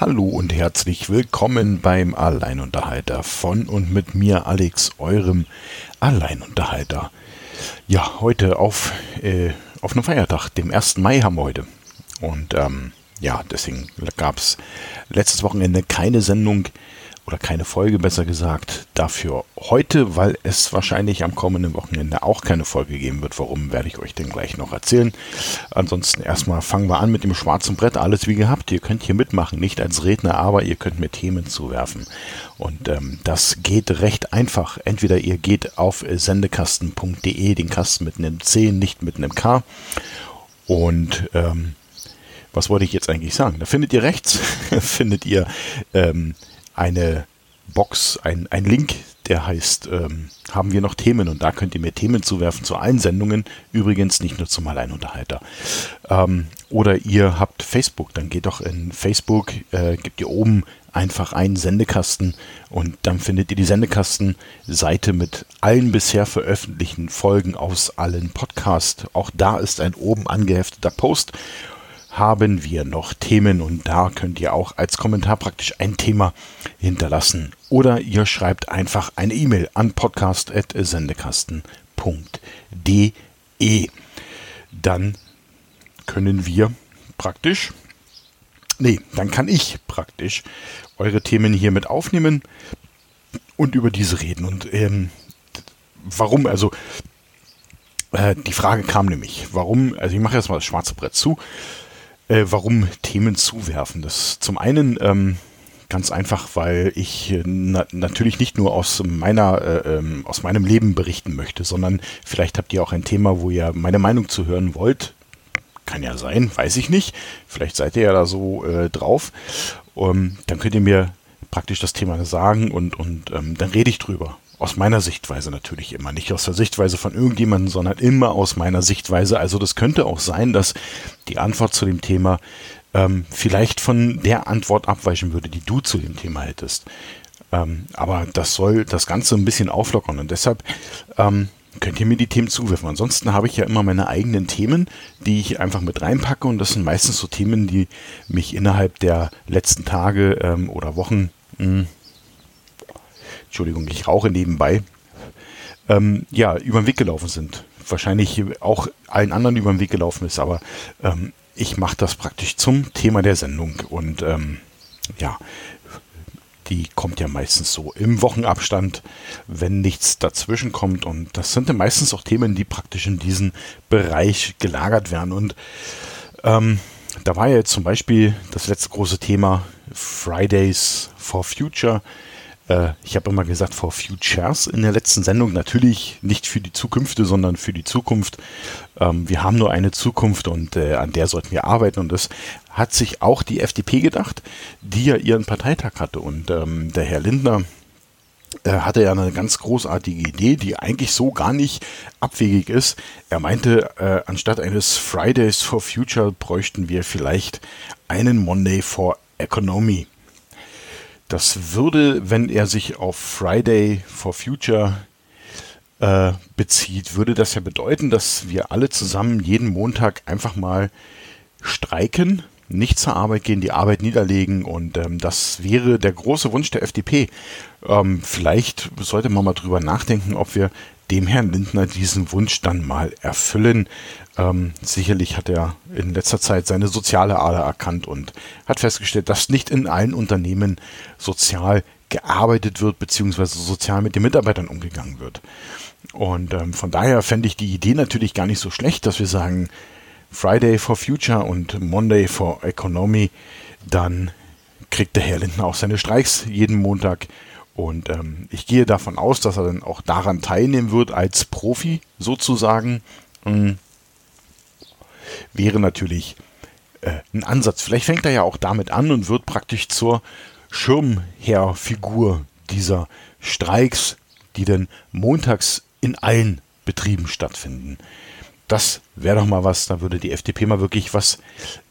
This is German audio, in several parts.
Hallo und herzlich willkommen beim Alleinunterhalter von und mit mir, Alex, eurem Alleinunterhalter. Ja, heute auf, äh, auf einem Feiertag, dem 1. Mai haben wir heute. Und ähm, ja, deswegen gab es letztes Wochenende keine Sendung oder keine Folge besser gesagt, dafür heute, weil es wahrscheinlich am kommenden Wochenende auch keine Folge geben wird. Warum, werde ich euch denn gleich noch erzählen. Ansonsten erstmal fangen wir an mit dem schwarzen Brett. Alles wie gehabt. Ihr könnt hier mitmachen, nicht als Redner, aber ihr könnt mir Themen zuwerfen. Und ähm, das geht recht einfach. Entweder ihr geht auf sendekasten.de, den Kasten mit einem C, nicht mit einem K. Und ähm, was wollte ich jetzt eigentlich sagen? Da findet ihr rechts, findet ihr ähm, eine Box, ein, ein Link, der heißt, ähm, haben wir noch Themen und da könnt ihr mir Themen zuwerfen zu allen Sendungen, übrigens nicht nur zum Alleinunterhalter. Ähm, oder ihr habt Facebook, dann geht doch in Facebook, äh, gebt ihr oben einfach einen Sendekasten und dann findet ihr die Sendekasten-Seite mit allen bisher veröffentlichten Folgen aus allen Podcasts. Auch da ist ein oben angehefteter Post haben wir noch Themen und da könnt ihr auch als Kommentar praktisch ein Thema hinterlassen. Oder ihr schreibt einfach eine E-Mail an podcast.sendekasten.de. Dann können wir praktisch, nee, dann kann ich praktisch eure Themen hier mit aufnehmen und über diese reden. Und ähm, warum, also äh, die Frage kam nämlich, warum, also ich mache jetzt mal das schwarze Brett zu, äh, warum Themen zuwerfen. Das zum einen ähm, ganz einfach, weil ich äh, na natürlich nicht nur aus meiner äh, ähm, aus meinem Leben berichten möchte, sondern vielleicht habt ihr auch ein Thema, wo ihr meine Meinung zu hören wollt. Kann ja sein, weiß ich nicht. Vielleicht seid ihr ja da so äh, drauf. Ähm, dann könnt ihr mir praktisch das Thema sagen und, und ähm, dann rede ich drüber. Aus meiner Sichtweise natürlich immer. Nicht aus der Sichtweise von irgendjemandem, sondern immer aus meiner Sichtweise. Also das könnte auch sein, dass die Antwort zu dem Thema ähm, vielleicht von der Antwort abweichen würde, die du zu dem Thema hättest. Ähm, aber das soll das Ganze ein bisschen auflockern und deshalb ähm, könnt ihr mir die Themen zuwerfen. Ansonsten habe ich ja immer meine eigenen Themen, die ich einfach mit reinpacke und das sind meistens so Themen, die mich innerhalb der letzten Tage ähm, oder Wochen mh, hm, Entschuldigung, ich rauche nebenbei, ähm, ja, über den Weg gelaufen sind. Wahrscheinlich auch allen anderen über den Weg gelaufen ist, aber ähm, ich mache das praktisch zum Thema der Sendung und ähm, ja, die kommt ja meistens so im Wochenabstand, wenn nichts dazwischen kommt. Und das sind ja meistens auch Themen, die praktisch in diesen Bereich gelagert werden. Und ähm, da war ja jetzt zum Beispiel das letzte große Thema Fridays for Future. Äh, ich habe immer gesagt, for Futures in der letzten Sendung. Natürlich nicht für die Zukünfte, sondern für die Zukunft. Ähm, wir haben nur eine Zukunft und äh, an der sollten wir arbeiten. Und das hat sich auch die FDP gedacht, die ja ihren Parteitag hatte. Und ähm, der Herr Lindner, er äh, hatte ja eine ganz großartige Idee, die eigentlich so gar nicht abwegig ist. Er meinte, äh, anstatt eines Fridays for Future bräuchten wir vielleicht einen Monday for Economy. Das würde, wenn er sich auf Friday for Future äh, bezieht, würde das ja bedeuten, dass wir alle zusammen jeden Montag einfach mal streiken, nicht zur Arbeit gehen, die Arbeit niederlegen und ähm, das wäre der große Wunsch der FDP. Ähm, vielleicht sollte man mal drüber nachdenken, ob wir dem Herrn Lindner diesen Wunsch dann mal erfüllen. Ähm, sicherlich hat er in letzter Zeit seine soziale Ader erkannt und hat festgestellt, dass nicht in allen Unternehmen sozial gearbeitet wird, beziehungsweise sozial mit den Mitarbeitern umgegangen wird. Und ähm, von daher fände ich die Idee natürlich gar nicht so schlecht, dass wir sagen, Friday for Future und Monday for Economy, dann kriegt der Herr Lindner auch seine Streiks jeden Montag und ähm, ich gehe davon aus, dass er dann auch daran teilnehmen wird als Profi sozusagen. Ähm, wäre natürlich äh, ein Ansatz. Vielleicht fängt er ja auch damit an und wird praktisch zur Schirmherrfigur dieser Streiks, die dann montags in allen Betrieben stattfinden. Das wäre doch mal was, da würde die FDP mal wirklich was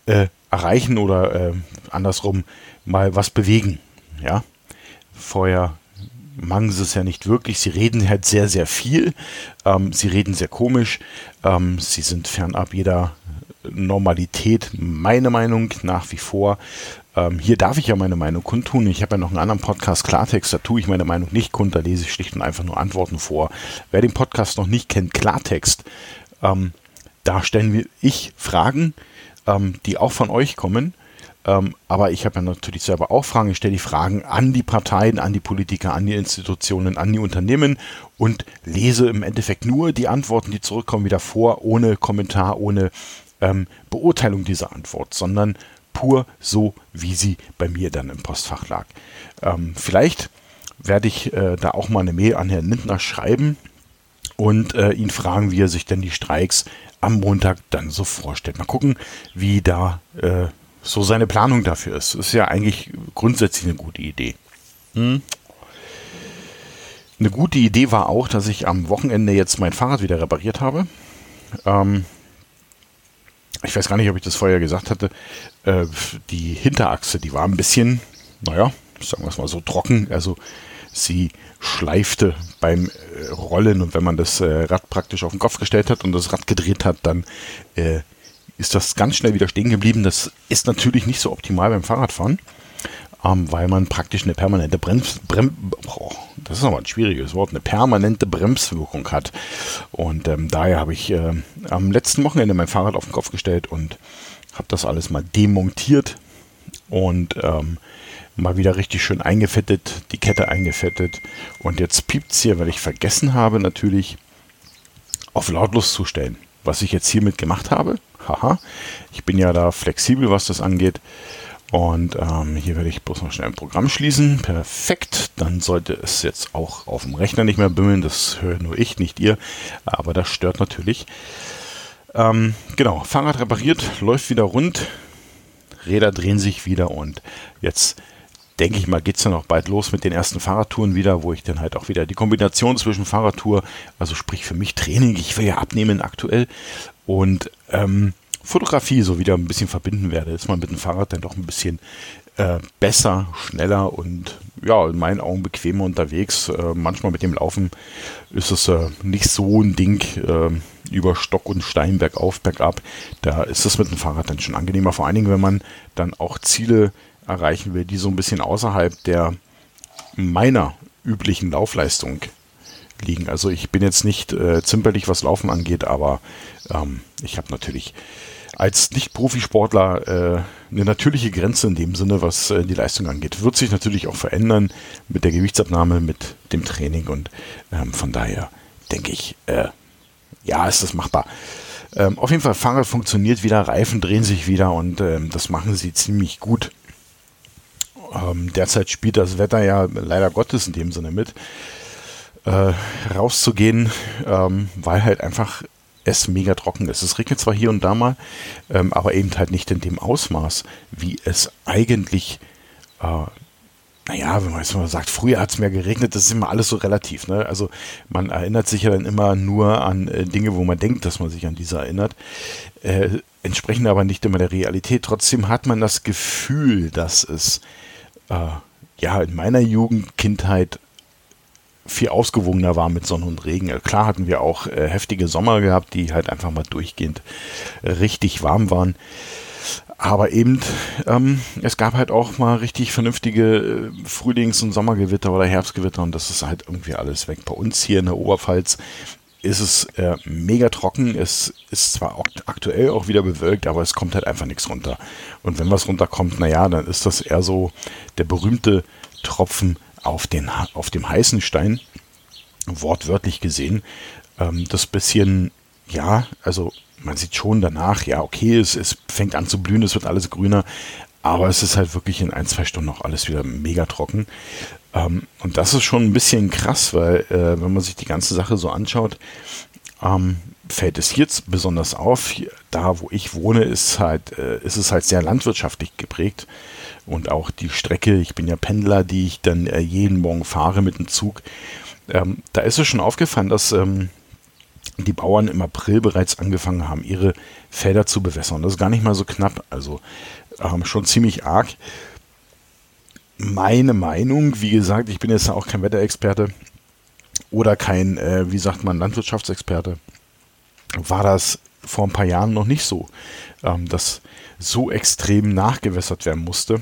äh, erreichen oder äh, andersrum mal was bewegen. Ja, vorher machen sie es ja nicht wirklich. Sie reden halt sehr, sehr viel. Ähm, sie reden sehr komisch. Ähm, sie sind fernab jeder Normalität, meine Meinung nach wie vor. Ähm, hier darf ich ja meine Meinung kundtun. Ich habe ja noch einen anderen Podcast, Klartext, da tue ich meine Meinung nicht kund, da lese ich schlicht und einfach nur Antworten vor. Wer den Podcast noch nicht kennt, Klartext, ähm, da stellen wir ich Fragen, ähm, die auch von euch kommen. Ähm, aber ich habe ja natürlich selber auch Fragen. Ich stelle die Fragen an die Parteien, an die Politiker, an die Institutionen, an die Unternehmen und lese im Endeffekt nur die Antworten, die zurückkommen, wieder vor, ohne Kommentar, ohne ähm, Beurteilung dieser Antwort, sondern pur so, wie sie bei mir dann im Postfach lag. Ähm, vielleicht werde ich äh, da auch mal eine Mail an Herrn Lindner schreiben und äh, ihn fragen, wie er sich denn die Streiks am Montag dann so vorstellt. Mal gucken, wie da äh, so seine Planung dafür ist. Ist ja eigentlich grundsätzlich eine gute Idee. Hm. Eine gute Idee war auch, dass ich am Wochenende jetzt mein Fahrrad wieder repariert habe. Ähm, ich weiß gar nicht, ob ich das vorher gesagt hatte. Äh, die Hinterachse, die war ein bisschen, naja, sagen wir es mal so trocken. Also sie schleifte beim äh, Rollen und wenn man das äh, Rad praktisch auf den Kopf gestellt hat und das Rad gedreht hat, dann äh, ist das ganz schnell wieder stehen geblieben. Das ist natürlich nicht so optimal beim Fahrradfahren, ähm, weil man praktisch eine permanente Brems, Brem, oh, das ist ein schwieriges Wort, eine permanente Bremswirkung hat. Und ähm, daher habe ich äh, am letzten Wochenende mein Fahrrad auf den Kopf gestellt und habe das alles mal demontiert und ähm, mal wieder richtig schön eingefettet, die Kette eingefettet. Und jetzt piept es hier, weil ich vergessen habe, natürlich auf lautlos zu stellen. Was ich jetzt hiermit gemacht habe, haha, ich bin ja da flexibel, was das angeht. Und ähm, hier werde ich bloß noch schnell ein Programm schließen. Perfekt. Dann sollte es jetzt auch auf dem Rechner nicht mehr bimmeln. Das höre nur ich, nicht ihr. Aber das stört natürlich. Ähm, genau, Fahrrad repariert, läuft wieder rund. Räder drehen sich wieder und jetzt denke ich mal, geht es dann auch bald los mit den ersten Fahrradtouren wieder, wo ich dann halt auch wieder die Kombination zwischen Fahrradtour, also sprich für mich Training, ich will ja abnehmen aktuell und ähm, Fotografie so wieder ein bisschen verbinden werde. Ist man mit dem Fahrrad dann doch ein bisschen äh, besser, schneller und ja, in meinen Augen bequemer unterwegs. Äh, manchmal mit dem Laufen ist es äh, nicht so ein Ding äh, über Stock und Stein bergauf, bergab. Da ist es mit dem Fahrrad dann schon angenehmer. Vor allen Dingen, wenn man dann auch Ziele erreichen will, die so ein bisschen außerhalb der meiner üblichen Laufleistung liegen. Also ich bin jetzt nicht äh, zimperlich, was Laufen angeht, aber ähm, ich habe natürlich als Nicht-Profisportler äh, eine natürliche Grenze in dem Sinne, was äh, die Leistung angeht. Wird sich natürlich auch verändern mit der Gewichtsabnahme, mit dem Training und ähm, von daher denke ich, äh, ja, ist das machbar. Ähm, auf jeden Fall, Fahrrad funktioniert wieder, Reifen drehen sich wieder und ähm, das machen sie ziemlich gut. Ähm, derzeit spielt das Wetter ja leider Gottes in dem Sinne mit, äh, rauszugehen, ähm, weil halt einfach es mega trocken ist. Es regnet zwar hier und da mal, ähm, aber eben halt nicht in dem Ausmaß, wie es eigentlich, äh, naja, wenn man jetzt mal sagt, früher hat es mehr geregnet, das ist immer alles so relativ. Ne? Also man erinnert sich ja dann immer nur an äh, Dinge, wo man denkt, dass man sich an diese erinnert, äh, entsprechen aber nicht immer der Realität. Trotzdem hat man das Gefühl, dass es äh, ja in meiner Jugend, Kindheit viel ausgewogener war mit Sonne und Regen. Äh, klar hatten wir auch äh, heftige Sommer gehabt, die halt einfach mal durchgehend äh, richtig warm waren. Aber eben, ähm, es gab halt auch mal richtig vernünftige äh, Frühlings- und Sommergewitter oder Herbstgewitter und das ist halt irgendwie alles weg. Bei uns hier in der Oberpfalz ist es äh, mega trocken. Es ist zwar auch aktuell auch wieder bewölkt, aber es kommt halt einfach nichts runter. Und wenn was runterkommt, naja, dann ist das eher so der berühmte Tropfen auf, den, auf dem heißen Stein, wortwörtlich gesehen. Ähm, das bisschen, ja, also man sieht schon danach, ja, okay, es, es fängt an zu blühen, es wird alles grüner, aber es ist halt wirklich in ein, zwei Stunden noch alles wieder mega trocken. Ähm, und das ist schon ein bisschen krass, weil äh, wenn man sich die ganze Sache so anschaut, ähm, fällt es jetzt besonders auf. Da, wo ich wohne, ist, halt, äh, ist es halt sehr landwirtschaftlich geprägt. Und auch die Strecke, ich bin ja Pendler, die ich dann äh, jeden Morgen fahre mit dem Zug. Ähm, da ist es schon aufgefallen, dass ähm, die Bauern im April bereits angefangen haben, ihre Felder zu bewässern. Das ist gar nicht mal so knapp, also ähm, schon ziemlich arg meine Meinung, wie gesagt, ich bin jetzt auch kein Wetterexperte oder kein, äh, wie sagt man, Landwirtschaftsexperte, war das vor ein paar Jahren noch nicht so, ähm, dass so extrem nachgewässert werden musste.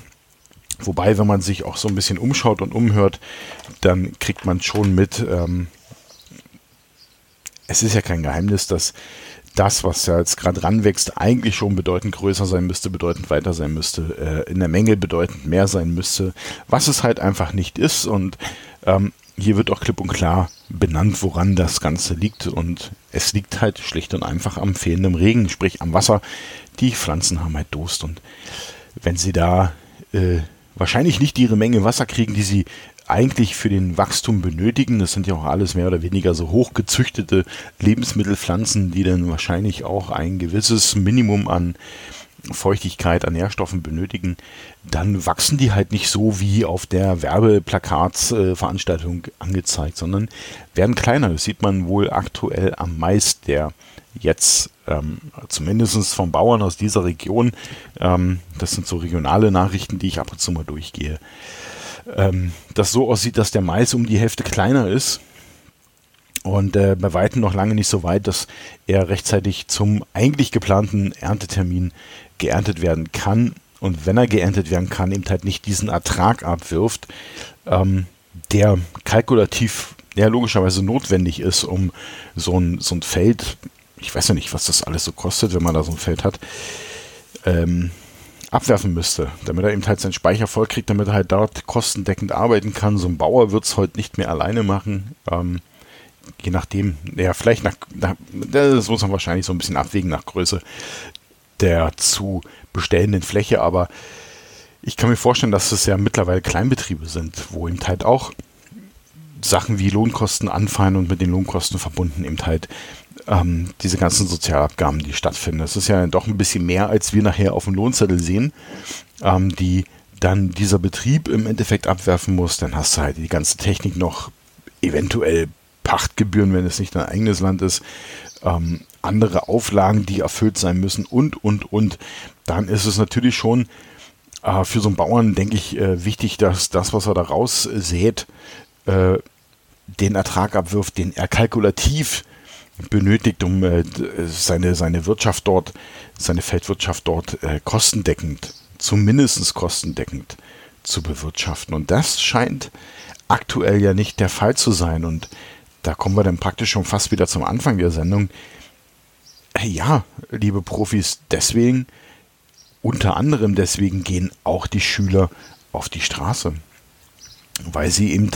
Wobei, wenn man sich auch so ein bisschen umschaut und umhört, dann kriegt man schon mit, ähm, es ist ja kein Geheimnis, dass das, was ja jetzt gerade ranwächst, eigentlich schon bedeutend größer sein müsste, bedeutend weiter sein müsste, äh, in der Menge bedeutend mehr sein müsste, was es halt einfach nicht ist. Und ähm, hier wird auch klipp und klar benannt, woran das Ganze liegt. Und es liegt halt schlicht und einfach am fehlenden Regen, sprich am Wasser. Die Pflanzen haben halt Durst. Und wenn sie da äh, wahrscheinlich nicht ihre Menge Wasser kriegen, die sie eigentlich für den Wachstum benötigen. Das sind ja auch alles mehr oder weniger so hochgezüchtete Lebensmittelpflanzen, die dann wahrscheinlich auch ein gewisses Minimum an Feuchtigkeit, an Nährstoffen benötigen, dann wachsen die halt nicht so wie auf der Werbeplakatsveranstaltung äh, angezeigt, sondern werden kleiner. Das sieht man wohl aktuell am Mais, der jetzt ähm, zumindest vom Bauern aus dieser Region, ähm, das sind so regionale Nachrichten, die ich ab und zu mal durchgehe, ähm, das so aussieht, dass der Mais um die Hälfte kleiner ist und äh, bei weitem noch lange nicht so weit, dass er rechtzeitig zum eigentlich geplanten Erntetermin geerntet werden kann. Und wenn er geerntet werden kann, eben halt nicht diesen Ertrag abwirft, ähm, der kalkulativ ja, logischerweise notwendig ist, um so ein, so ein Feld, ich weiß ja nicht, was das alles so kostet, wenn man da so ein Feld hat, ähm, abwerfen müsste, damit er eben halt seinen Speicher voll kriegt, damit er halt dort kostendeckend arbeiten kann. So ein Bauer wird es heute nicht mehr alleine machen. Ähm, je nachdem, ja, vielleicht nach, nach, das muss man wahrscheinlich so ein bisschen abwägen nach Größe der zu bestellenden Fläche, aber ich kann mir vorstellen, dass es ja mittlerweile Kleinbetriebe sind, wo eben halt auch Sachen wie Lohnkosten anfallen und mit den Lohnkosten verbunden eben halt ähm, diese ganzen Sozialabgaben, die stattfinden. Das ist ja doch ein bisschen mehr, als wir nachher auf dem Lohnzettel sehen, ähm, die dann dieser Betrieb im Endeffekt abwerfen muss. Dann hast du halt die ganze Technik noch, eventuell Pachtgebühren, wenn es nicht dein eigenes Land ist, ähm, andere Auflagen, die erfüllt sein müssen und, und, und. Dann ist es natürlich schon äh, für so einen Bauern, denke ich, äh, wichtig, dass das, was er da raussät, äh, den Ertrag abwirft, den er kalkulativ benötigt, um äh, seine, seine Wirtschaft dort, seine Feldwirtschaft dort äh, kostendeckend, zumindest kostendeckend zu bewirtschaften. Und das scheint aktuell ja nicht der Fall zu sein. Und da kommen wir dann praktisch schon fast wieder zum Anfang der Sendung. Ja, liebe Profis, deswegen, unter anderem deswegen gehen auch die Schüler auf die Straße, weil sie eben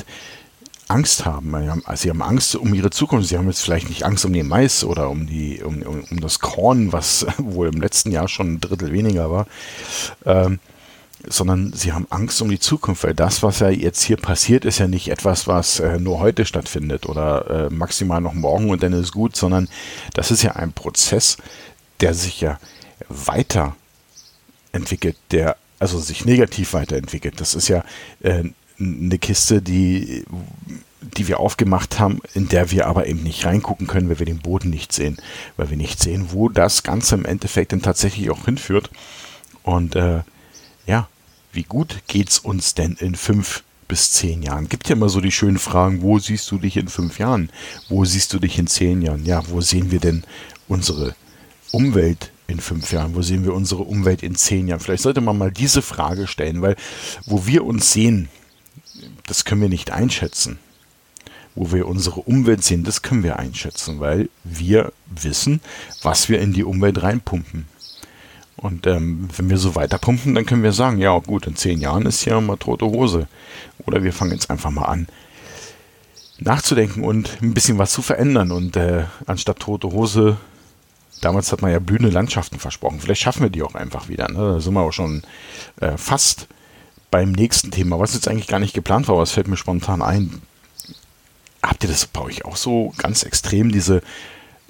Angst haben. Sie haben Angst um ihre Zukunft. Sie haben jetzt vielleicht nicht Angst um den Mais oder um, die, um, um, um das Korn, was wohl im letzten Jahr schon ein Drittel weniger war, ähm, sondern sie haben Angst um die Zukunft, weil das, was ja jetzt hier passiert, ist ja nicht etwas, was äh, nur heute stattfindet oder äh, maximal noch morgen und dann ist gut, sondern das ist ja ein Prozess, der sich ja weiterentwickelt, der also sich negativ weiterentwickelt. Das ist ja äh, eine Kiste, die, die wir aufgemacht haben, in der wir aber eben nicht reingucken können, weil wir den Boden nicht sehen, weil wir nicht sehen, wo das Ganze im Endeffekt dann tatsächlich auch hinführt. Und äh, ja, wie gut geht's uns denn in fünf bis zehn Jahren? Gibt ja immer so die schönen Fragen, wo siehst du dich in fünf Jahren? Wo siehst du dich in zehn Jahren? Ja, wo sehen wir denn unsere Umwelt in fünf Jahren? Wo sehen wir unsere Umwelt in zehn Jahren? Vielleicht sollte man mal diese Frage stellen, weil wo wir uns sehen, das können wir nicht einschätzen. Wo wir unsere Umwelt sehen, das können wir einschätzen, weil wir wissen, was wir in die Umwelt reinpumpen. Und ähm, wenn wir so weiterpumpen, dann können wir sagen, ja gut, in zehn Jahren ist hier mal tote Hose. Oder wir fangen jetzt einfach mal an nachzudenken und ein bisschen was zu verändern. Und äh, anstatt tote Hose, damals hat man ja blühende Landschaften versprochen. Vielleicht schaffen wir die auch einfach wieder. Ne? Da sind wir auch schon äh, fast beim nächsten Thema, was jetzt eigentlich gar nicht geplant war, aber es fällt mir spontan ein. Habt ihr das bei euch auch so ganz extrem, diese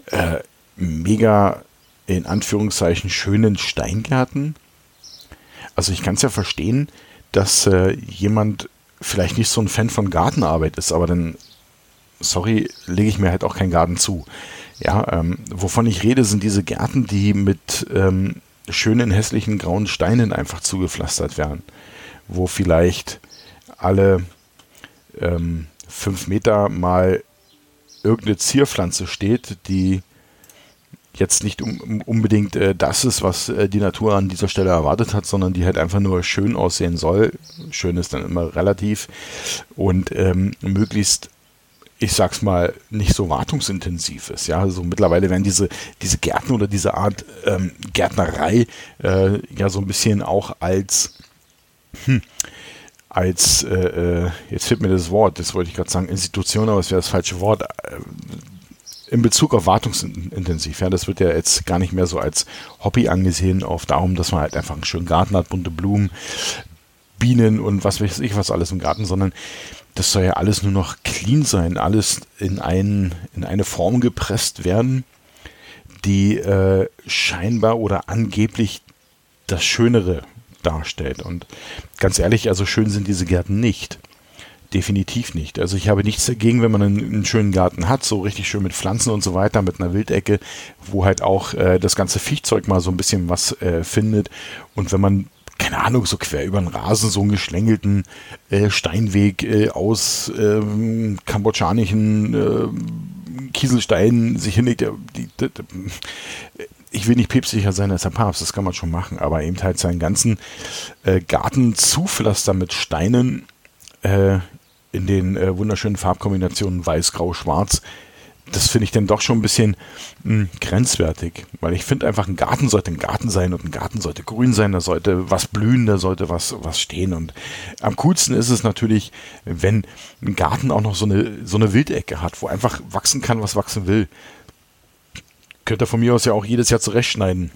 äh, mega, in Anführungszeichen, schönen Steingärten? Also ich kann es ja verstehen, dass äh, jemand vielleicht nicht so ein Fan von Gartenarbeit ist, aber dann, sorry, lege ich mir halt auch keinen Garten zu. Ja, ähm, wovon ich rede, sind diese Gärten, die mit ähm, schönen, hässlichen grauen Steinen einfach zugepflastert werden wo vielleicht alle ähm, fünf Meter mal irgendeine Zierpflanze steht, die jetzt nicht unbedingt äh, das ist, was äh, die Natur an dieser Stelle erwartet hat, sondern die halt einfach nur schön aussehen soll. Schön ist dann immer relativ und ähm, möglichst ich sag's mal, nicht so wartungsintensiv ist. Ja, also mittlerweile werden diese, diese Gärten oder diese Art ähm, Gärtnerei äh, ja so ein bisschen auch als, hm, als, äh, äh jetzt fehlt mir das Wort, das wollte ich gerade sagen, Institution, aber es wäre das falsche Wort, äh, in Bezug auf wartungsintensiv. Ja, das wird ja jetzt gar nicht mehr so als Hobby angesehen, auf darum, dass man halt einfach einen schönen Garten hat, bunte Blumen, Bienen und was weiß ich was alles im Garten, sondern das soll ja alles nur noch clean sein, alles in, ein, in eine Form gepresst werden, die äh, scheinbar oder angeblich das Schönere darstellt. Und ganz ehrlich, also schön sind diese Gärten nicht. Definitiv nicht. Also ich habe nichts dagegen, wenn man einen, einen, schönen Garten hat, so richtig schön mit Pflanzen und so weiter, mit einer Wildecke, wo halt auch äh, das ganze Viechzeug mal so ein bisschen was äh, findet. Und wenn man keine Ahnung, so quer über den Rasen, so einen geschlängelten äh, Steinweg äh, aus ähm, kambodschanischen äh, Kieselsteinen sich hinlegt. Die, die, die, ich will nicht päpstlicher sein als der Papst, das kann man schon machen, aber eben halt seinen ganzen äh, Garten zupflastern mit Steinen äh, in den äh, wunderschönen Farbkombinationen weiß, grau, schwarz das finde ich dann doch schon ein bisschen mh, hm, grenzwertig, weil ich finde einfach, ein Garten sollte ein Garten sein und ein Garten sollte grün sein, da sollte was blühen, da sollte was, was stehen. Und am coolsten ist es natürlich, wenn ein Garten auch noch so eine, so eine Wildecke hat, wo einfach wachsen kann, was wachsen will. Könnte von mir aus ja auch jedes Jahr zurechtschneiden.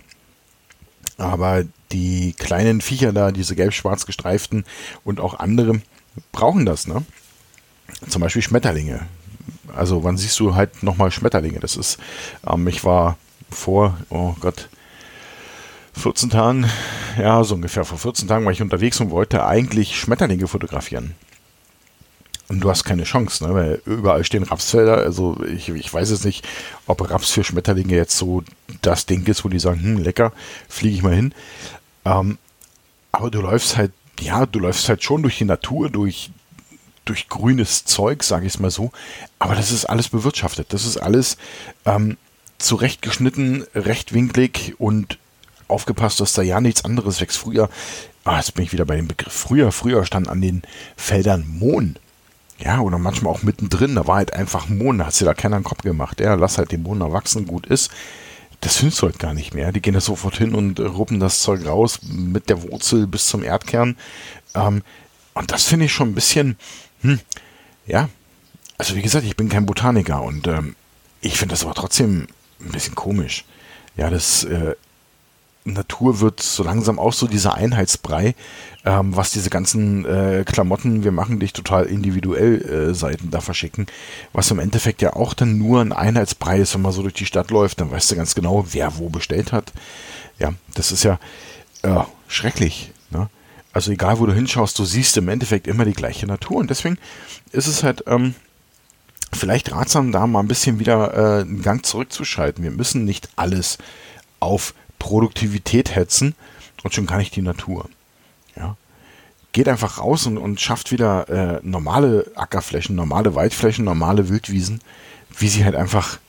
Aber die kleinen Viecher da, diese gelb-schwarz gestreiften und auch andere, brauchen das, ne? Zum Beispiel Schmetterlinge. Also wann siehst du halt nochmal Schmetterlinge? Das ist, ähm, ich war vor, oh Gott, 14 Tagen, ja, so ungefähr vor 14 Tagen war ich unterwegs und wollte eigentlich Schmetterlinge fotografieren. Und du hast keine Chance, ne? weil überall stehen Rapsfelder. Also ich, ich weiß jetzt nicht, ob Raps für Schmetterlinge jetzt so das Ding ist, wo die sagen, hm, lecker, fliege ich mal hin. Ähm, aber du läufst halt, ja, du läufst halt schon durch die Natur, durch, durch grünes Zeug, sage ich es mal so. Aber das ist alles bewirtschaftet. Das ist alles ähm, zurechtgeschnitten, rechtwinklig und aufgepasst, dass da ja nichts anderes wächst. Früher, ah, jetzt bin ich wieder bei dem Begriff. Früher, früher stand an den Feldern Mohn. Ja, oder manchmal auch mittendrin, da war halt einfach Mohn, da hat sich da keiner einen Kopf gemacht. Ja, lass halt den Mohn erwachsen, gut ist. Das findest du halt gar nicht mehr. Die gehen da sofort hin und ruppen das Zeug raus mit der Wurzel bis zum Erdkern. Ähm, und das finde ich schon ein bisschen, hm, ja, also wie gesagt, ich bin kein Botaniker und ähm, ich finde das aber trotzdem ein bisschen komisch. Ja, das äh, Natur wird so langsam auch so dieser Einheitsbrei, ähm, was diese ganzen äh, Klamotten, wir machen dich total individuell äh, Seiten da verschicken, was im Endeffekt ja auch dann nur ein Einheitsbrei ist, wenn man so durch die Stadt läuft, dann weißt du ganz genau, wer wo bestellt hat. Ja, das ist ja äh, schrecklich. Ne? Also egal, wo du hinschaust, du siehst im Endeffekt immer die gleiche Natur. Und deswegen ist es halt ähm, vielleicht ratsam, da mal ein bisschen wieder äh, einen Gang zurückzuschalten. Wir müssen nicht alles auf Produktivität hetzen und schon gar nicht die Natur. Ja. Geht einfach raus und, und schafft wieder äh, normale Ackerflächen, normale Waldflächen, normale Wildwiesen, wie sie halt einfach,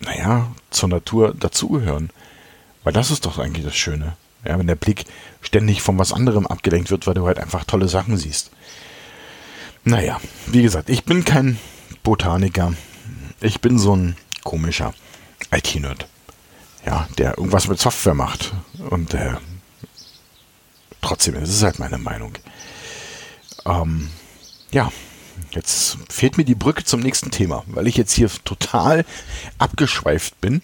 naja, zur Natur dazugehören. Weil das ist doch eigentlich das Schöne. Ja, wenn der Blick ständig von was anderem abgelenkt wird, weil du halt einfach tolle Sachen siehst. Naja, wie gesagt, ich bin kein Botaniker. Ich bin so ein komischer IT-Nerd. Ja, der irgendwas mit Software macht. Und äh, trotzdem, das ist halt meine Meinung. Ähm, ja, jetzt fehlt mir die Brücke zum nächsten Thema, weil ich jetzt hier total abgeschweift bin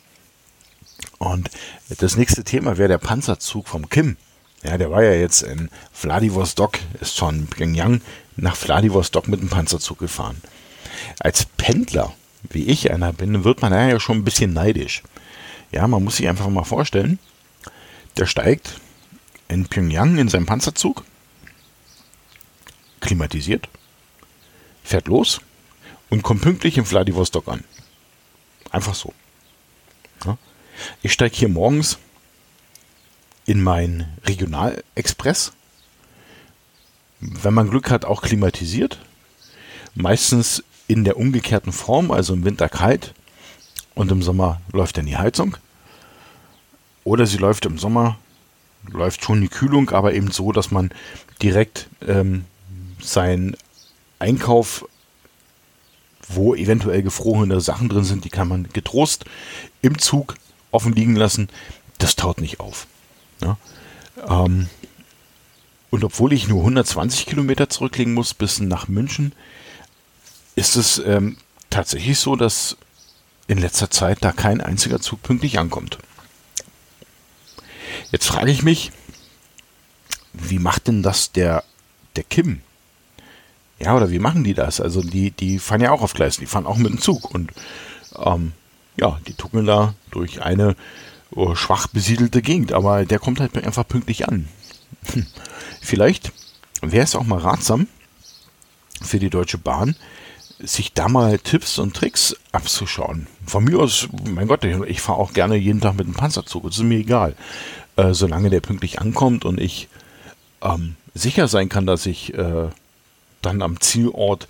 und das nächste Thema wäre der Panzerzug vom Kim. Ja, der war ja jetzt in Vladivostok, ist von Pyongyang nach Vladivostok mit dem Panzerzug gefahren. Als Pendler, wie ich einer bin, wird man ja schon ein bisschen neidisch. Ja, man muss sich einfach mal vorstellen, der steigt in Pyongyang in seinem Panzerzug, klimatisiert, fährt los und kommt pünktlich in Vladivostok an. Einfach so. Ja. Ich steige hier morgens in mein Regionalexpress. Wenn man Glück hat, auch klimatisiert. Meistens in der umgekehrten Form, also im Winter kalt und im Sommer läuft dann die Heizung. Oder sie läuft im Sommer, läuft schon die Kühlung, aber eben so, dass man direkt ähm, seinen Einkauf, wo eventuell gefrorene Sachen drin sind, die kann man getrost im Zug offen liegen lassen. Das taut nicht auf. Ja? Ähm, und obwohl ich nur 120 Kilometer zurücklegen muss bis nach München, ist es ähm, tatsächlich so, dass in letzter Zeit da kein einziger Zug pünktlich ankommt. Jetzt frage ich mich, wie macht denn das der, der Kim? Ja, oder wie machen die das? Also die, die fahren ja auch auf Gleisen, die fahren auch mit dem Zug und ähm, ja, die tuckeln da durch eine oh, schwach besiedelte Gegend, aber der kommt halt einfach pünktlich an. Hm. Vielleicht wäre es auch mal ratsam für die Deutsche Bahn, sich da mal Tipps und Tricks abzuschauen. Von mir aus, mein Gott, ich fahre auch gerne jeden Tag mit dem Panzerzug, das ist mir egal. Äh, solange der pünktlich ankommt und ich ähm, sicher sein kann, dass ich äh, dann am Zielort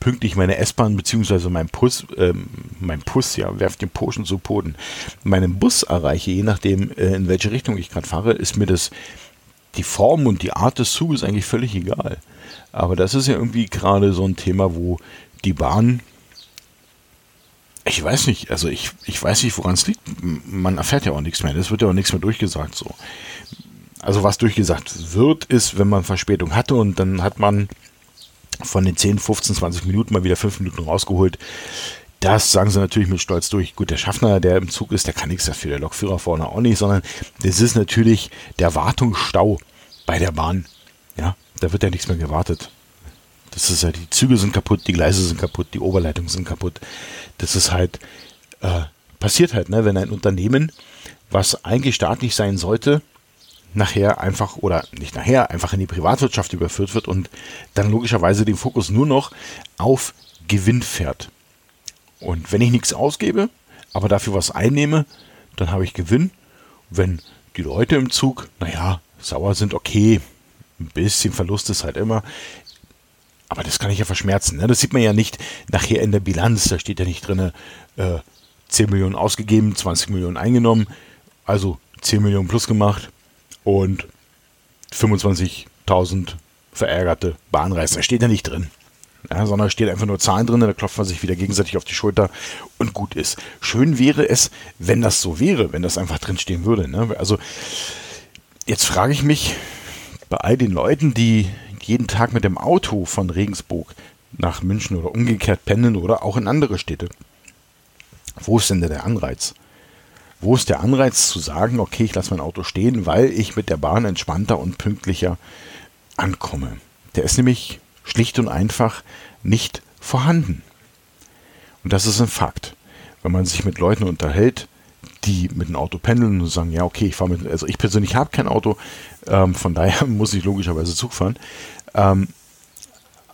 pünktlich meine S-Bahn bzw. mein Bus, ähm, mein Bus, ja, werft den Poschen zu Boden, meinen Bus erreiche, je nachdem, äh, in welche Richtung ich gerade fahre, ist mir das die Form und die Art des Zuges eigentlich völlig egal. Aber das ist ja irgendwie gerade so ein Thema, wo die Bahn, ich weiß nicht, also ich, ich weiß nicht, woran es liegt. Man erfährt ja auch nichts mehr. Es wird ja auch nichts mehr durchgesagt so. Also was durchgesagt wird, ist, wenn man Verspätung hatte und dann hat man von den 10, 15, 20 Minuten mal wieder 5 Minuten rausgeholt. Das sagen sie natürlich mit Stolz durch. Gut, der Schaffner, der im Zug ist, der kann nichts dafür, der Lokführer vorne auch nicht, sondern das ist natürlich der Wartungsstau bei der Bahn. Ja, da wird ja nichts mehr gewartet. Das ist ja, die Züge sind kaputt, die Gleise sind kaputt, die Oberleitungen sind kaputt. Das ist halt, äh, passiert halt, ne, wenn ein Unternehmen, was eigentlich staatlich sein sollte, nachher einfach oder nicht nachher einfach in die Privatwirtschaft überführt wird und dann logischerweise den Fokus nur noch auf Gewinn fährt. Und wenn ich nichts ausgebe, aber dafür was einnehme, dann habe ich Gewinn. Wenn die Leute im Zug, naja, sauer sind, okay, ein bisschen Verlust ist halt immer. Aber das kann ich ja verschmerzen. Ne? Das sieht man ja nicht nachher in der Bilanz. Da steht ja nicht drin, äh, 10 Millionen ausgegeben, 20 Millionen eingenommen. Also 10 Millionen plus gemacht und 25.000 verärgerte Bahnreisende. Steht ja nicht drin. Ja, sondern steht einfach nur Zahlen drin, da klopft man sich wieder gegenseitig auf die Schulter und gut ist. Schön wäre es, wenn das so wäre, wenn das einfach drin stehen würde. Ne? Also jetzt frage ich mich bei all den Leuten, die jeden Tag mit dem Auto von Regensburg nach München oder umgekehrt pendeln oder auch in andere Städte, wo ist denn der Anreiz? Wo ist der Anreiz zu sagen, okay, ich lasse mein Auto stehen, weil ich mit der Bahn entspannter und pünktlicher ankomme? Der ist nämlich schlicht und einfach nicht vorhanden. Und das ist ein Fakt. Wenn man sich mit Leuten unterhält, die mit dem Auto pendeln und sagen, ja, okay, ich fahre mit, also ich persönlich habe kein Auto, ähm, von daher muss ich logischerweise Zug fahren. Ähm,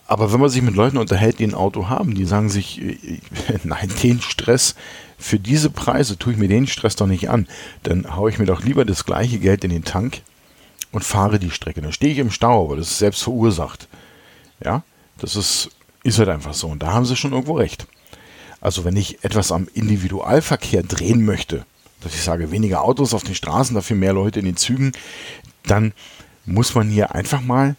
aber wenn man sich mit Leuten unterhält, die ein Auto haben, die sagen sich, äh, nein, den Stress für diese Preise tue ich mir den Stress doch nicht an. Dann haue ich mir doch lieber das gleiche Geld in den Tank und fahre die Strecke. Dann stehe ich im Stau, aber das ist selbst verursacht. Ja, das ist, ist halt einfach so. Und da haben sie schon irgendwo recht. Also wenn ich etwas am Individualverkehr drehen möchte, dass ich sage, weniger Autos auf den Straßen, dafür mehr Leute in den Zügen, dann muss man hier einfach mal,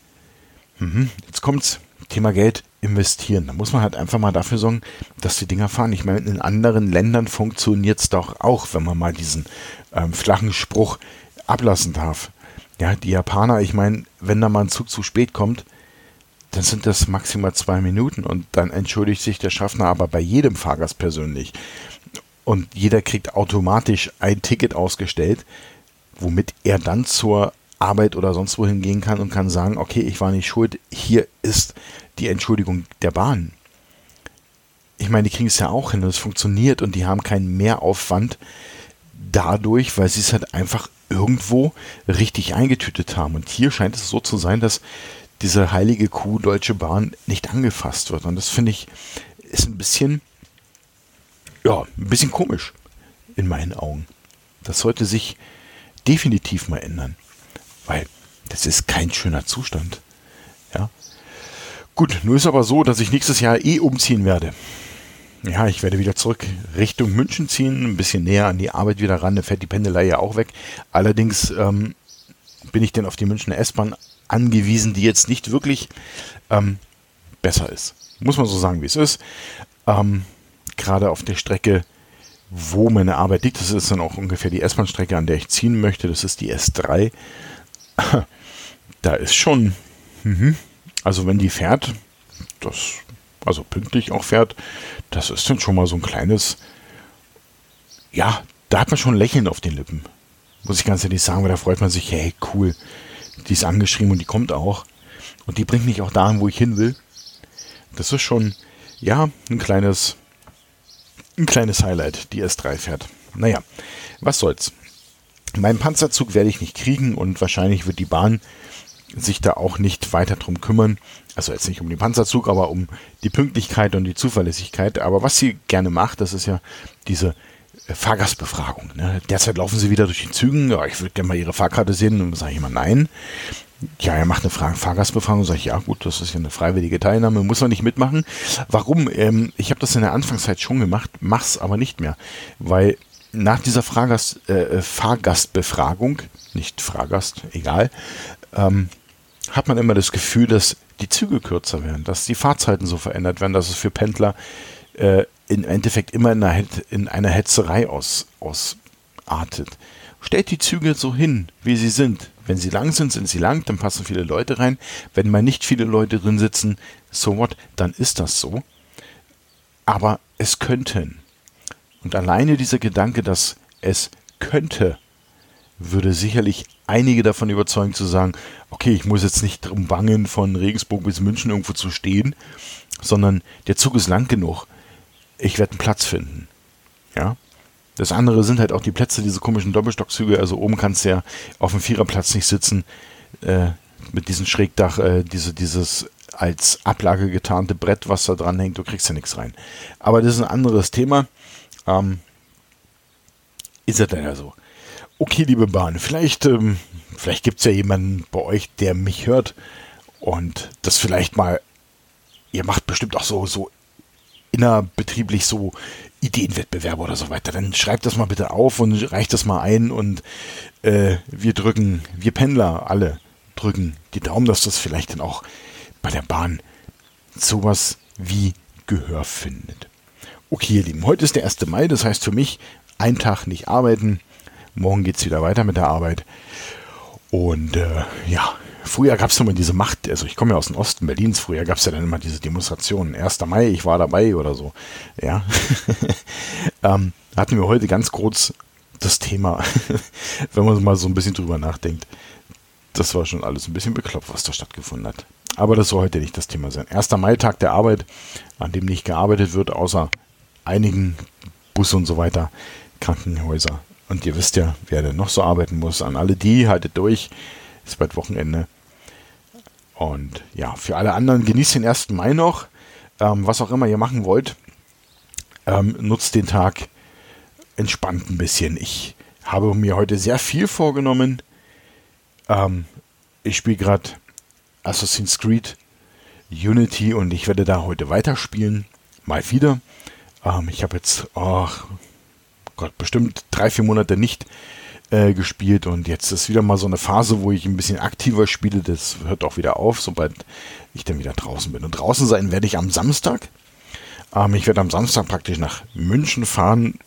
mh, jetzt kommt's, Thema Geld, investieren. Da muss man halt einfach mal dafür sorgen, dass die Dinger fahren. Ich meine, in anderen Ländern funktioniert es doch auch, wenn man mal diesen ähm, flachen Spruch ablassen darf. Ja, die Japaner, ich meine, wenn da mal ein Zug zu spät kommt, dann sind das maximal zwei Minuten und dann entschuldigt sich der Schaffner aber bei jedem Fahrgast persönlich. Und jeder kriegt automatisch ein Ticket ausgestellt, womit er dann zur Arbeit oder sonst wohin gehen kann und kann sagen, okay, ich war nicht schuld, hier ist die Entschuldigung der Bahn. Ich meine, die kriegen es ja auch hin, es funktioniert und die haben keinen Mehraufwand dadurch, weil sie es halt einfach irgendwo richtig eingetütet haben. Und hier scheint es so zu sein, dass diese heilige Kuh Deutsche Bahn nicht angefasst wird. Und das finde ich ist ein bisschen, ja, ein bisschen komisch in meinen Augen. Das sollte sich definitiv mal ändern, weil das ist kein schöner Zustand. Ja, Gut, nur ist aber so, dass ich nächstes Jahr eh umziehen werde. ja, ich werde wieder zurück Richtung München ziehen, ein bisschen näher an die Arbeit wieder ran. Da fährt die Pendelei ja auch weg. Allerdings ähm, bin ich denn auf die Münchner S-Bahn angewiesen, die jetzt nicht wirklich ähm, besser ist. Muss man so sagen, wie es ist. Ähm, Gerade auf der Strecke, wo meine Arbeit liegt, das ist dann auch ungefähr die S-Bahn-Strecke, an der ich ziehen möchte. Das ist die S3. Da ist schon, mh, also wenn die fährt, das, also pünktlich auch fährt, das ist dann schon mal so ein kleines, ja, da hat man schon ein Lächeln auf den Lippen. Muss ich ganz ehrlich sagen, weil da freut man sich, hey, cool, die ist angeschrieben und die kommt auch. Und die bringt mich auch dahin, wo ich hin will. Das ist schon, ja, ein kleines, ein kleines Highlight, die S3 fährt. Naja, was soll's. Meinen Panzerzug werde ich nicht kriegen und wahrscheinlich wird die Bahn sich da auch nicht weiter drum kümmern. Also jetzt nicht um den Panzerzug, aber um die Pünktlichkeit und die Zuverlässigkeit. Aber was sie gerne macht, das ist ja diese äh, Fahrgastbefragung. Ne? Derzeit laufen sie wieder durch die Zügen. Ja, ich würde gerne mal ihre Fahrkarte sehen. Und dann sage ich immer nein. Ja, er macht eine Frage, Fahrgastbefragung. Sage ich, ja gut, das ist ja eine freiwillige Teilnahme, muss man nicht mitmachen. Warum? Ähm, ich habe das in der Anfangszeit schon gemacht, mach's aber nicht mehr. Weil nach dieser Fahrgast, äh, Fahrgastbefragung, nicht Fahrgast, egal, ähm, hat man immer das Gefühl, dass die Züge kürzer werden, dass die Fahrzeiten so verändert werden, dass es für Pendler äh, im Endeffekt immer in einer, in einer Hetzerei aus, ausartet. Stellt die Züge so hin, wie sie sind. Wenn sie lang sind, sind sie lang, dann passen viele Leute rein. Wenn mal nicht viele Leute drin sitzen, so what, dann ist das so. Aber es könnten. Und alleine dieser Gedanke, dass es könnte, würde sicherlich einige davon überzeugen zu sagen, okay, ich muss jetzt nicht drum bangen, von Regensburg bis München irgendwo zu stehen, sondern der Zug ist lang genug. Ich werde einen Platz finden. Ja. Das andere sind halt auch die Plätze, diese komischen Doppelstockzüge. Also oben kannst du ja auf dem Viererplatz nicht sitzen, äh, mit diesem Schrägdach, äh, diese, dieses als Ablage getarnte Brett, was da dran hängt, du kriegst ja nichts rein. Aber das ist ein anderes Thema. Ähm, ist ja dann ja so. Okay, liebe Bahn, vielleicht, ähm, vielleicht gibt es ja jemanden bei euch, der mich hört und das vielleicht mal, ihr macht bestimmt auch so, so innerbetrieblich so Ideenwettbewerbe oder so weiter. Dann schreibt das mal bitte auf und reicht das mal ein und äh, wir drücken, wir Pendler alle drücken die Daumen, dass das vielleicht dann auch bei der Bahn sowas wie Gehör findet. Okay, ihr Lieben, heute ist der 1. Mai, das heißt für mich, ein Tag nicht arbeiten, Morgen geht es wieder weiter mit der Arbeit. Und äh, ja, früher gab es immer diese Macht, also ich komme ja aus dem Osten Berlins, früher gab es ja dann immer diese Demonstrationen. 1. Mai, ich war dabei oder so. Ja. ähm, hatten wir heute ganz kurz das Thema, wenn man mal so ein bisschen drüber nachdenkt. Das war schon alles ein bisschen bekloppt, was da stattgefunden hat. Aber das soll heute nicht das Thema sein. 1. Mai, Tag der Arbeit, an dem nicht gearbeitet wird, außer einigen Busse und so weiter, Krankenhäuser und ihr wisst ja, wer denn noch so arbeiten muss. An alle die, haltet durch. Ist bald Wochenende. Und ja, für alle anderen genießt den 1. Mai noch. Ähm, was auch immer ihr machen wollt, ähm, nutzt den Tag entspannt ein bisschen. Ich habe mir heute sehr viel vorgenommen. Ähm, ich spiele gerade Assassin's Creed Unity und ich werde da heute weiterspielen. Mal wieder. Ähm, ich habe jetzt, oh, Gott, bestimmt drei, vier Monate nicht äh, gespielt und jetzt ist wieder mal so eine Phase, wo ich ein bisschen aktiver spiele. Das hört auch wieder auf, sobald ich dann wieder draußen bin. Und draußen sein werde ich am Samstag. Ähm, ich werde am Samstag praktisch nach München fahren,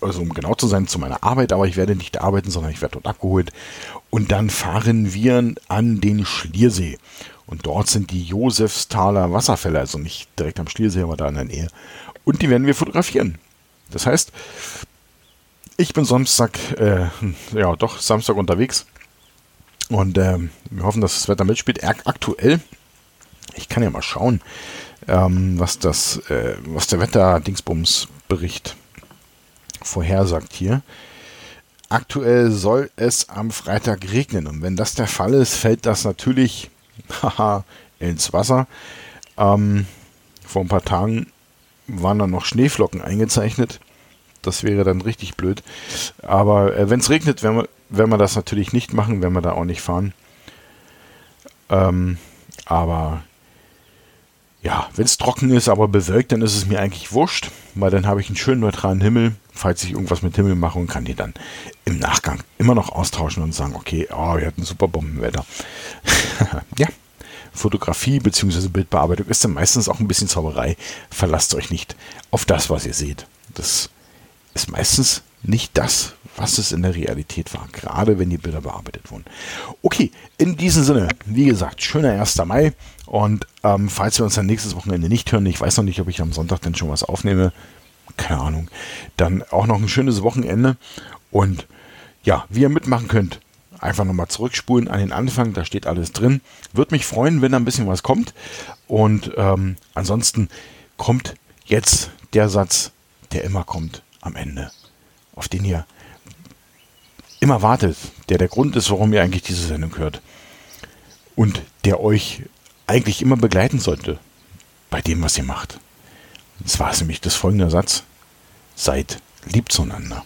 also um genau zu sein, zu meiner Arbeit, aber ich werde nicht arbeiten, sondern ich werde dort abgeholt. Und dann fahren wir an den Schliersee. Und dort sind die Josefsthaler Wasserfälle, also nicht direkt am Schliersee, aber da in der Nähe. Und die werden wir fotografieren. Das heißt, ich bin Samstag, äh, ja doch, Samstag unterwegs und ähm, wir hoffen, dass das Wetter mitspielt. Aktuell, ich kann ja mal schauen, ähm, was das, äh, was der Wetter-Dingsbums-Bericht vorhersagt hier. Aktuell soll es am Freitag regnen und wenn das der Fall ist, fällt das natürlich ins Wasser. Ähm, vor ein paar Tagen waren dann noch Schneeflocken eingezeichnet. Das wäre dann richtig blöd. Aber äh, wenn es regnet, werden wir, werden wir das natürlich nicht machen, werden wir da auch nicht fahren. Ähm, aber ja, wenn es trocken ist, aber bewölkt, dann ist es mir eigentlich wurscht, weil dann habe ich einen schönen neutralen Himmel, falls ich irgendwas mit Himmel mache und kann die dann im Nachgang immer noch austauschen und sagen, okay, oh, wir hatten super Bombenwetter. ja, Fotografie bzw. Bildbearbeitung ist dann meistens auch ein bisschen Zauberei. Verlasst euch nicht auf das, was ihr seht. Das ist meistens nicht das, was es in der Realität war, gerade wenn die Bilder bearbeitet wurden. Okay, in diesem Sinne, wie gesagt, schöner 1. Mai und ähm, falls wir uns dann nächstes Wochenende nicht hören, ich weiß noch nicht, ob ich am Sonntag denn schon was aufnehme, keine Ahnung, dann auch noch ein schönes Wochenende und ja, wie ihr mitmachen könnt, einfach nochmal zurückspulen an den Anfang, da steht alles drin. Würde mich freuen, wenn da ein bisschen was kommt und ähm, ansonsten kommt jetzt der Satz, der immer kommt am Ende, auf den ihr immer wartet, der der Grund ist, warum ihr eigentlich diese Sendung hört. Und der euch eigentlich immer begleiten sollte bei dem, was ihr macht. Das war nämlich das folgende Satz. Seid lieb zueinander.